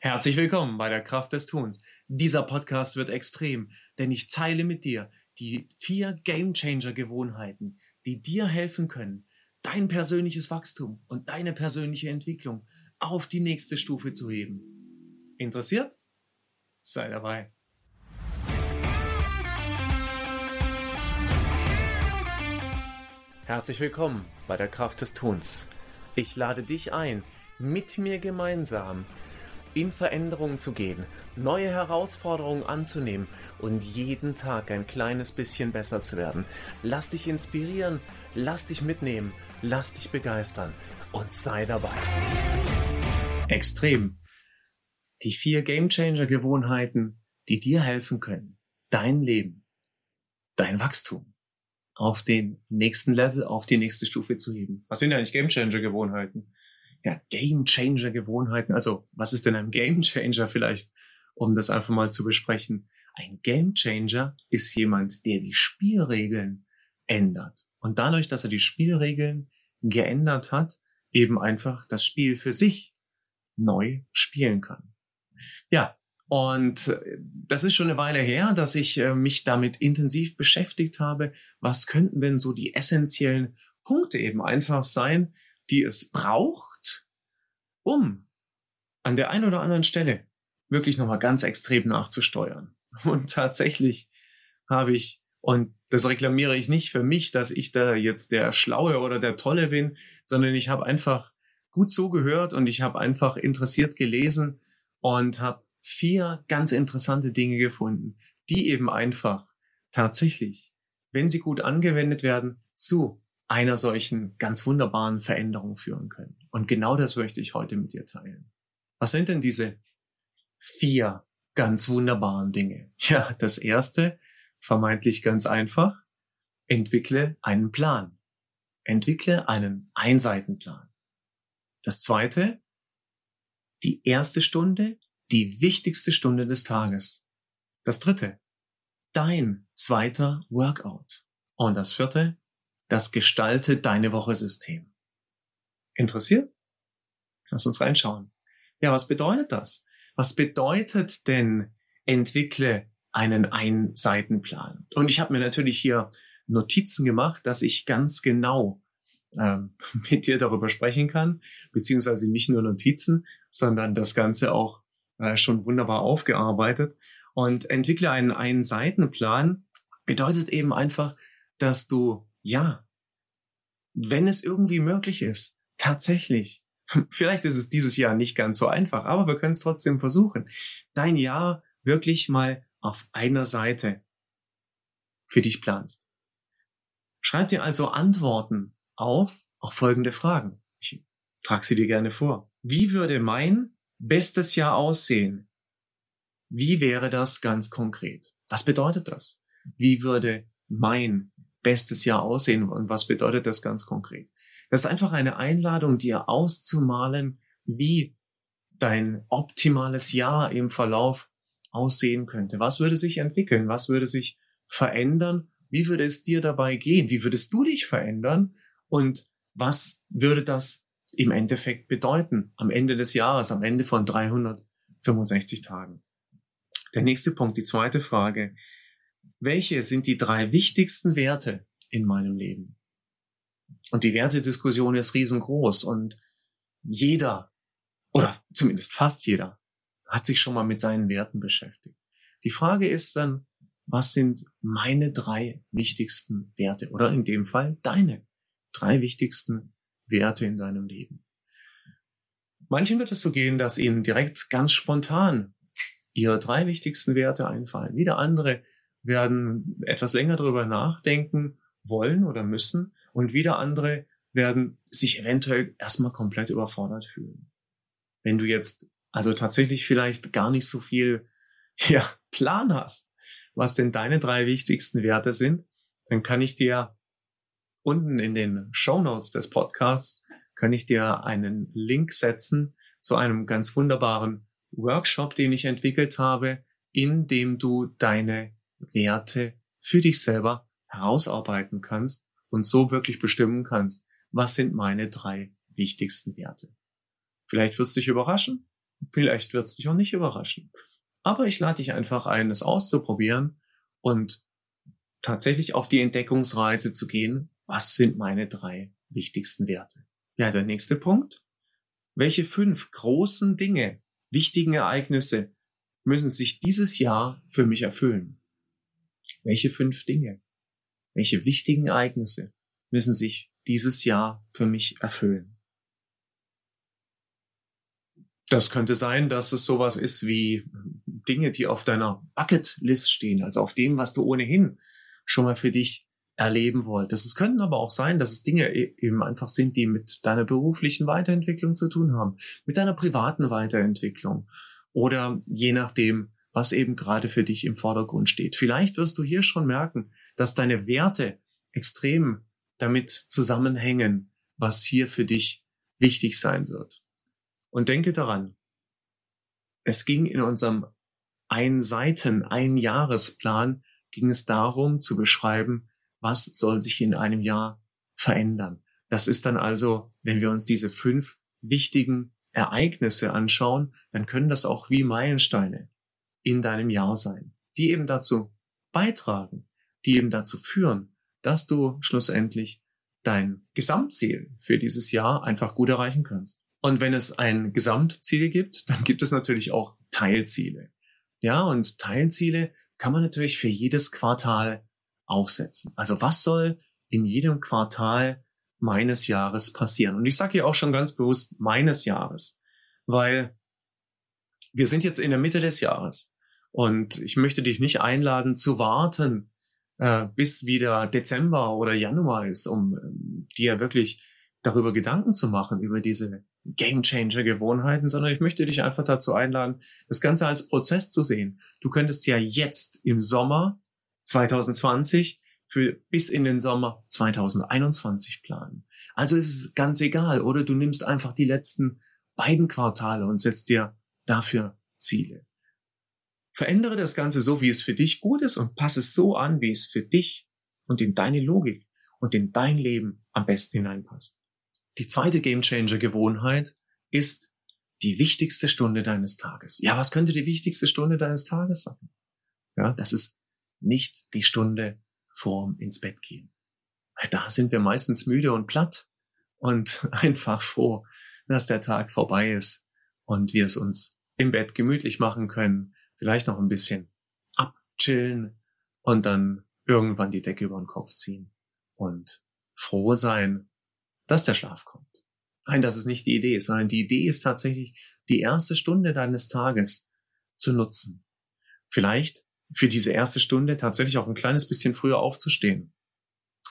Herzlich willkommen bei der Kraft des Tuns. Dieser Podcast wird extrem, denn ich teile mit dir die vier Gamechanger Gewohnheiten, die dir helfen können, dein persönliches Wachstum und deine persönliche Entwicklung auf die nächste Stufe zu heben. Interessiert? Sei dabei. Herzlich willkommen bei der Kraft des Tuns. Ich lade dich ein, mit mir gemeinsam in Veränderungen zu gehen, neue Herausforderungen anzunehmen und jeden Tag ein kleines bisschen besser zu werden. Lass dich inspirieren, lass dich mitnehmen, lass dich begeistern und sei dabei. Extrem. Die vier Gamechanger Gewohnheiten, die dir helfen können, dein Leben, dein Wachstum auf den nächsten Level, auf die nächste Stufe zu heben. Was sind eigentlich Gamechanger Gewohnheiten? Ja, Game Changer Gewohnheiten. Also, was ist denn ein Game Changer vielleicht, um das einfach mal zu besprechen? Ein Game Changer ist jemand, der die Spielregeln ändert. Und dadurch, dass er die Spielregeln geändert hat, eben einfach das Spiel für sich neu spielen kann. Ja, und äh, das ist schon eine Weile her, dass ich äh, mich damit intensiv beschäftigt habe. Was könnten denn so die essentiellen Punkte eben einfach sein, die es braucht, um an der einen oder anderen Stelle wirklich nochmal ganz extrem nachzusteuern. Und tatsächlich habe ich, und das reklamiere ich nicht für mich, dass ich da jetzt der Schlaue oder der Tolle bin, sondern ich habe einfach gut zugehört und ich habe einfach interessiert gelesen und habe vier ganz interessante Dinge gefunden, die eben einfach tatsächlich, wenn sie gut angewendet werden, zu einer solchen ganz wunderbaren Veränderung führen können. Und genau das möchte ich heute mit dir teilen. Was sind denn diese vier ganz wunderbaren Dinge? Ja, das erste, vermeintlich ganz einfach, entwickle einen Plan. Entwickle einen Einseitenplan. Das zweite, die erste Stunde, die wichtigste Stunde des Tages. Das dritte, dein zweiter Workout. Und das vierte, das Gestalte deine Woche System. Interessiert? Lass uns reinschauen. Ja, was bedeutet das? Was bedeutet denn entwickle einen Einseitenplan? Und ich habe mir natürlich hier Notizen gemacht, dass ich ganz genau ähm, mit dir darüber sprechen kann, beziehungsweise nicht nur Notizen, sondern das Ganze auch äh, schon wunderbar aufgearbeitet. Und entwickle einen Einseitenplan bedeutet eben einfach, dass du ja, wenn es irgendwie möglich ist, tatsächlich, vielleicht ist es dieses Jahr nicht ganz so einfach, aber wir können es trotzdem versuchen, dein Jahr wirklich mal auf einer Seite für dich planst. Schreib dir also Antworten auf, auf folgende Fragen. Ich trage sie dir gerne vor. Wie würde mein bestes Jahr aussehen? Wie wäre das ganz konkret? Was bedeutet das? Wie würde mein bestes Jahr aussehen und was bedeutet das ganz konkret? Das ist einfach eine Einladung, dir auszumalen, wie dein optimales Jahr im Verlauf aussehen könnte. Was würde sich entwickeln? Was würde sich verändern? Wie würde es dir dabei gehen? Wie würdest du dich verändern? Und was würde das im Endeffekt bedeuten am Ende des Jahres, am Ende von 365 Tagen? Der nächste Punkt, die zweite Frage welche sind die drei wichtigsten Werte in meinem Leben? Und die Wertediskussion ist riesengroß und jeder, oder zumindest fast jeder, hat sich schon mal mit seinen Werten beschäftigt. Die Frage ist dann, was sind meine drei wichtigsten Werte oder in dem Fall deine drei wichtigsten Werte in deinem Leben? Manchen wird es so gehen, dass ihnen direkt ganz spontan ihre drei wichtigsten Werte einfallen. Wieder andere werden etwas länger darüber nachdenken wollen oder müssen und wieder andere werden sich eventuell erstmal komplett überfordert fühlen. Wenn du jetzt also tatsächlich vielleicht gar nicht so viel ja, Plan hast, was denn deine drei wichtigsten Werte sind, dann kann ich dir unten in den Show Notes des Podcasts kann ich dir einen Link setzen zu einem ganz wunderbaren Workshop, den ich entwickelt habe, in dem du deine Werte für dich selber herausarbeiten kannst und so wirklich bestimmen kannst, was sind meine drei wichtigsten Werte. Vielleicht wird es dich überraschen, Vielleicht wird es dich auch nicht überraschen. Aber ich lade dich einfach ein, es auszuprobieren und tatsächlich auf die Entdeckungsreise zu gehen. Was sind meine drei wichtigsten Werte? Ja, der nächste Punkt. Welche fünf großen Dinge, wichtigen Ereignisse müssen sich dieses Jahr für mich erfüllen? Welche fünf Dinge, welche wichtigen Ereignisse müssen sich dieses Jahr für mich erfüllen? Das könnte sein, dass es sowas ist wie Dinge, die auf deiner Bucketlist stehen, also auf dem, was du ohnehin schon mal für dich erleben wolltest. Es könnten aber auch sein, dass es Dinge e-, eben einfach sind, die mit deiner beruflichen Weiterentwicklung zu tun haben, mit deiner privaten Weiterentwicklung oder je nachdem, was eben gerade für dich im Vordergrund steht. Vielleicht wirst du hier schon merken, dass deine Werte extrem damit zusammenhängen, was hier für dich wichtig sein wird. Und denke daran, es ging in unserem ein Seiten, ein Jahresplan, ging es darum zu beschreiben, was soll sich in einem Jahr verändern. Das ist dann also, wenn wir uns diese fünf wichtigen Ereignisse anschauen, dann können das auch wie Meilensteine in deinem Jahr sein, die eben dazu beitragen, die eben dazu führen, dass du schlussendlich dein Gesamtziel für dieses Jahr einfach gut erreichen kannst. Und wenn es ein Gesamtziel gibt, dann gibt es natürlich auch Teilziele. Ja, und Teilziele kann man natürlich für jedes Quartal aufsetzen. Also was soll in jedem Quartal meines Jahres passieren? Und ich sage hier auch schon ganz bewusst meines Jahres, weil wir sind jetzt in der Mitte des Jahres und ich möchte dich nicht einladen zu warten, äh, bis wieder Dezember oder Januar ist, um ähm, dir wirklich darüber Gedanken zu machen, über diese Game Changer Gewohnheiten, sondern ich möchte dich einfach dazu einladen, das Ganze als Prozess zu sehen. Du könntest ja jetzt im Sommer 2020 für bis in den Sommer 2021 planen. Also ist es ganz egal, oder du nimmst einfach die letzten beiden Quartale und setzt dir dafür Ziele. Verändere das Ganze so, wie es für dich gut ist und passe es so an, wie es für dich und in deine Logik und in dein Leben am besten hineinpasst. Die zweite Gamechanger Gewohnheit ist die wichtigste Stunde deines Tages. Ja, was könnte die wichtigste Stunde deines Tages sein? Ja, das ist nicht die Stunde vorm ins Bett gehen. Da sind wir meistens müde und platt und einfach froh, dass der Tag vorbei ist und wir es uns im Bett gemütlich machen können, vielleicht noch ein bisschen abchillen und dann irgendwann die Decke über den Kopf ziehen und froh sein, dass der Schlaf kommt. Nein, das ist nicht die Idee, sondern die Idee ist tatsächlich, die erste Stunde deines Tages zu nutzen. Vielleicht für diese erste Stunde tatsächlich auch ein kleines bisschen früher aufzustehen.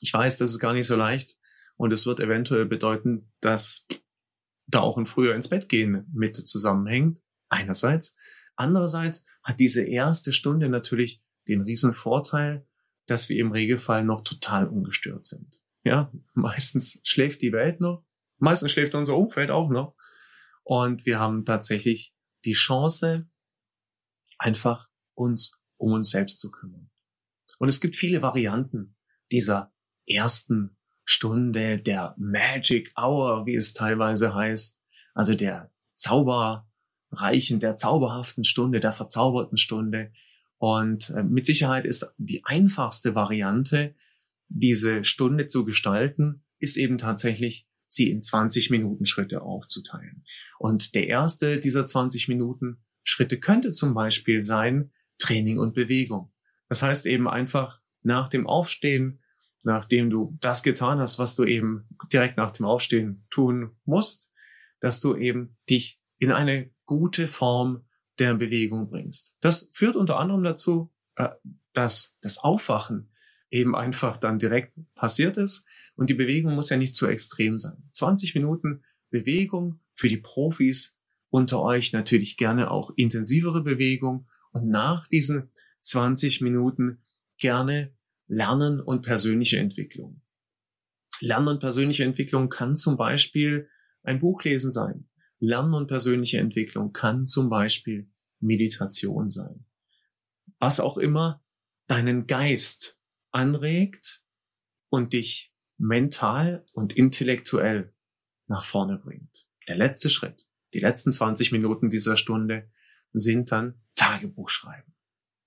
Ich weiß, das ist gar nicht so leicht und es wird eventuell bedeuten, dass da auch ein früher ins Bett gehen mit zusammenhängt. Einerseits. Andererseits hat diese erste Stunde natürlich den riesen Vorteil, dass wir im Regelfall noch total ungestört sind. Ja, meistens schläft die Welt noch, meistens schläft unser Umfeld auch noch. Und wir haben tatsächlich die Chance, einfach uns um uns selbst zu kümmern. Und es gibt viele Varianten dieser ersten Stunde, der Magic Hour, wie es teilweise heißt, also der zauberreichen, der zauberhaften Stunde, der verzauberten Stunde. Und äh, mit Sicherheit ist die einfachste Variante, diese Stunde zu gestalten, ist eben tatsächlich, sie in 20 Minuten Schritte aufzuteilen. Und der erste dieser 20 Minuten Schritte könnte zum Beispiel sein Training und Bewegung. Das heißt eben einfach nach dem Aufstehen, nachdem du das getan hast, was du eben direkt nach dem Aufstehen tun musst, dass du eben dich in eine gute Form der Bewegung bringst. Das führt unter anderem dazu, äh, dass das Aufwachen eben einfach dann direkt passiert ist. Und die Bewegung muss ja nicht zu extrem sein. 20 Minuten Bewegung für die Profis unter euch natürlich gerne auch intensivere Bewegung. Und nach diesen 20 Minuten gerne Lernen und persönliche Entwicklung. Lernen und persönliche Entwicklung kann zum Beispiel ein Buch lesen sein. Lernen und persönliche Entwicklung kann zum Beispiel Meditation sein. Was auch immer deinen Geist anregt und dich mental und intellektuell nach vorne bringt. Der letzte Schritt. die letzten 20 Minuten dieser Stunde sind dann Tagebuch schreiben.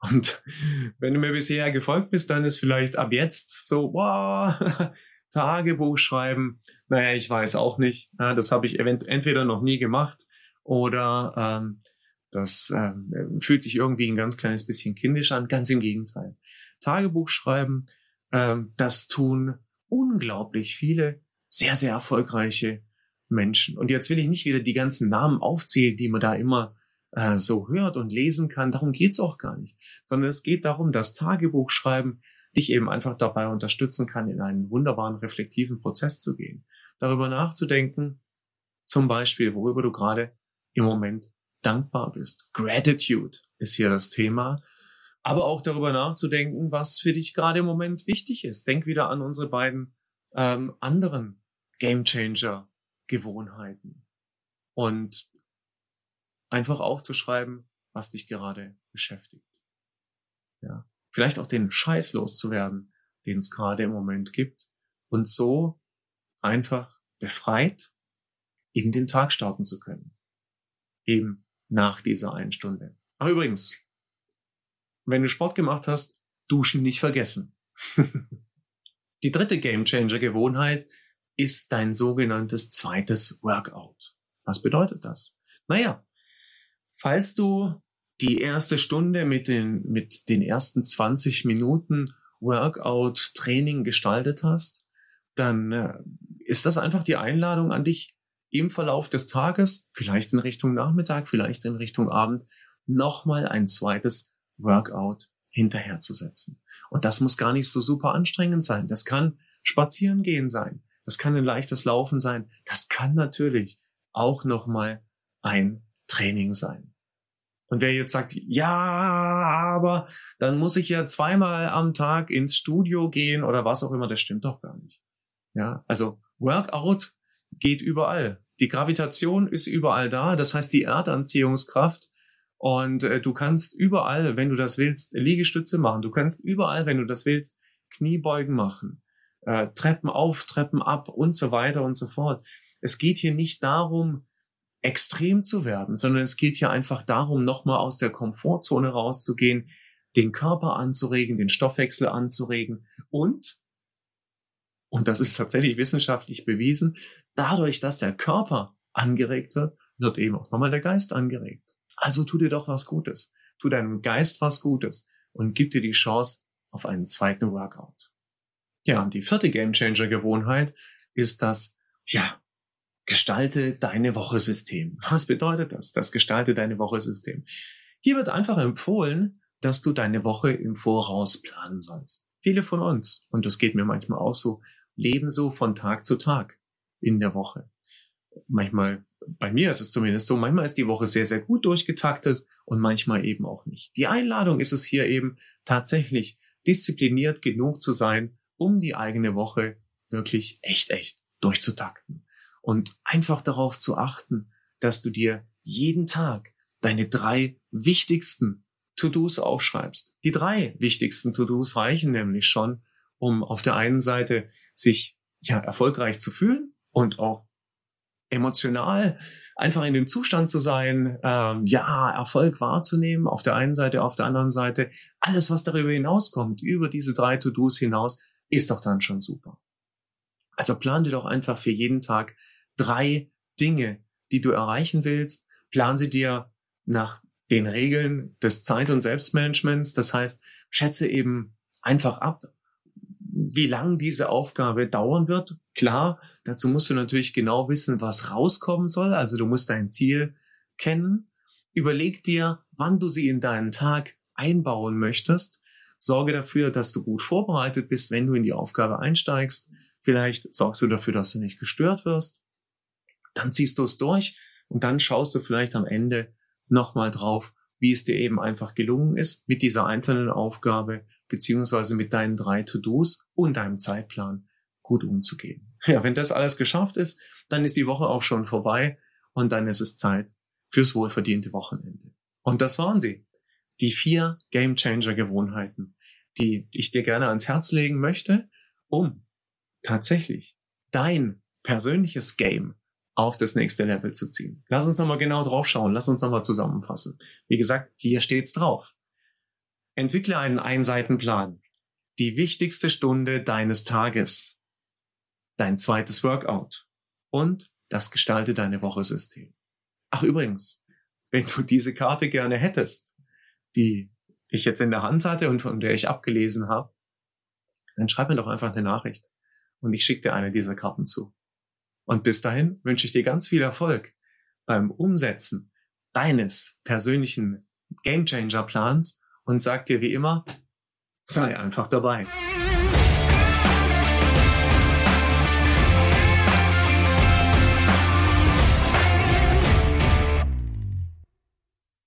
Und wenn du mir bisher gefolgt bist, dann ist vielleicht ab jetzt so, wow, Tagebuch schreiben. Naja, ich weiß auch nicht. Das habe ich entweder noch nie gemacht oder ähm, das ähm, fühlt sich irgendwie ein ganz kleines bisschen kindisch an. Ganz im Gegenteil. Tagebuch schreiben, ähm, das tun unglaublich viele sehr, sehr erfolgreiche Menschen. Und jetzt will ich nicht wieder die ganzen Namen aufzählen, die man da immer äh, so hört und lesen kann. Darum geht's auch gar nicht. Sondern es geht darum, dass Tagebuchschreiben dich eben einfach dabei unterstützen kann, in einen wunderbaren reflektiven Prozess zu gehen. Darüber nachzudenken, zum Beispiel, worüber du gerade im Moment dankbar bist. Gratitude ist hier das Thema. Aber auch darüber nachzudenken, was für dich gerade im Moment wichtig ist. Denk wieder an unsere beiden ähm, anderen Gamechanger Gewohnheiten. Und einfach aufzuschreiben, was dich gerade beschäftigt. Ja. Vielleicht auch den Scheiß loszuwerden, den es gerade im Moment gibt. Und so einfach befreit in den Tag starten zu können. Eben nach dieser einen Stunde. Ach übrigens, wenn du Sport gemacht hast, duschen nicht vergessen. Die dritte Gamechanger Gewohnheit ist dein sogenanntes zweites Workout. Was bedeutet das? Naja, falls du die erste Stunde mit den, mit den ersten 20 Minuten Workout-Training gestaltet hast, dann äh, ist das einfach die Einladung an dich, im Verlauf des Tages, vielleicht in Richtung Nachmittag, vielleicht in Richtung Abend, nochmal ein zweites Workout hinterherzusetzen. Und das muss gar nicht so super anstrengend sein. Das kann spazieren gehen sein. Das kann ein leichtes Laufen sein. Das kann natürlich auch nochmal ein Training sein. Und wer jetzt sagt, ja, aber dann muss ich ja zweimal am Tag ins Studio gehen oder was auch immer, das stimmt doch gar nicht. Ja, also Workout geht überall. Die Gravitation ist überall da, das heißt die Erdanziehungskraft und äh, du kannst überall, wenn du das willst, Liegestütze machen. Du kannst überall, wenn du das willst, Kniebeugen machen äh, Treppen auf, Treppen ab und so weiter und so fort. Es geht hier nicht darum, extrem zu werden, sondern es geht hier einfach darum, nochmal aus der Komfortzone rauszugehen, den Körper anzuregen, den Stoffwechsel anzuregen und, und das ist tatsächlich wissenschaftlich bewiesen, dadurch, dass der Körper angeregt wird, wird eben auch nochmal der Geist angeregt. Also tu dir doch was Gutes. Tu deinem Geist was Gutes und gib dir die Chance auf einen zweiten Workout. Ja, und die vierte Gamechanger-Gewohnheit ist das, ja, gestalte deine Woche-System. Was bedeutet das? Das gestalte deine Woche-System. Hier wird einfach empfohlen, dass du deine Woche im Voraus planen sollst. Viele von uns, und das geht mir manchmal auch so, leben so von Tag zu Tag in der Woche. Manchmal, bei mir ist es zumindest so, manchmal ist die Woche sehr, sehr gut durchgetaktet und manchmal eben auch nicht. Die Einladung ist es hier eben tatsächlich diszipliniert genug zu sein, um die eigene Woche wirklich echt, echt durchzutakten. Und einfach darauf zu achten, dass du dir jeden Tag deine drei wichtigsten To-Dos aufschreibst. Die drei wichtigsten To-Dos reichen nämlich schon, um auf der einen Seite sich ja erfolgreich zu fühlen und auch emotional einfach in dem Zustand zu sein, ähm, ja, Erfolg wahrzunehmen, auf der einen Seite, auf der anderen Seite, alles, was darüber hinauskommt, über diese drei To-Dos hinaus, ist doch dann schon super. Also plan dir doch einfach für jeden Tag drei Dinge, die du erreichen willst. Plan sie dir nach den Regeln des Zeit- und Selbstmanagements. Das heißt, schätze eben einfach ab, wie lang diese Aufgabe dauern wird. Klar, dazu musst du natürlich genau wissen, was rauskommen soll. Also du musst dein Ziel kennen. Überleg dir, wann du sie in deinen Tag einbauen möchtest. Sorge dafür, dass du gut vorbereitet bist, wenn du in die Aufgabe einsteigst. Vielleicht sorgst du dafür, dass du nicht gestört wirst. Dann ziehst du es durch und dann schaust du vielleicht am Ende nochmal drauf, wie es dir eben einfach gelungen ist, mit dieser einzelnen Aufgabe beziehungsweise mit deinen drei To-Dos und deinem Zeitplan gut umzugehen. Ja, wenn das alles geschafft ist, dann ist die Woche auch schon vorbei und dann ist es Zeit fürs wohlverdiente Wochenende. Und das waren sie die vier Game Changer Gewohnheiten, die ich dir gerne ans Herz legen möchte, um tatsächlich dein persönliches Game auf das nächste Level zu ziehen. Lass uns nochmal genau drauf schauen. Lass uns nochmal zusammenfassen. Wie gesagt, hier steht's drauf. Entwickle einen Einseitenplan. Die wichtigste Stunde deines Tages. Dein zweites Workout. Und das gestalte deine Woche-System. Ach übrigens, wenn du diese Karte gerne hättest, die ich jetzt in der Hand hatte und von der ich abgelesen habe, dann schreib mir doch einfach eine Nachricht und ich schicke dir eine dieser Karten zu. Und bis dahin wünsche ich dir ganz viel Erfolg beim Umsetzen deines persönlichen Gamechanger Plans und sag dir wie immer, sei einfach dabei.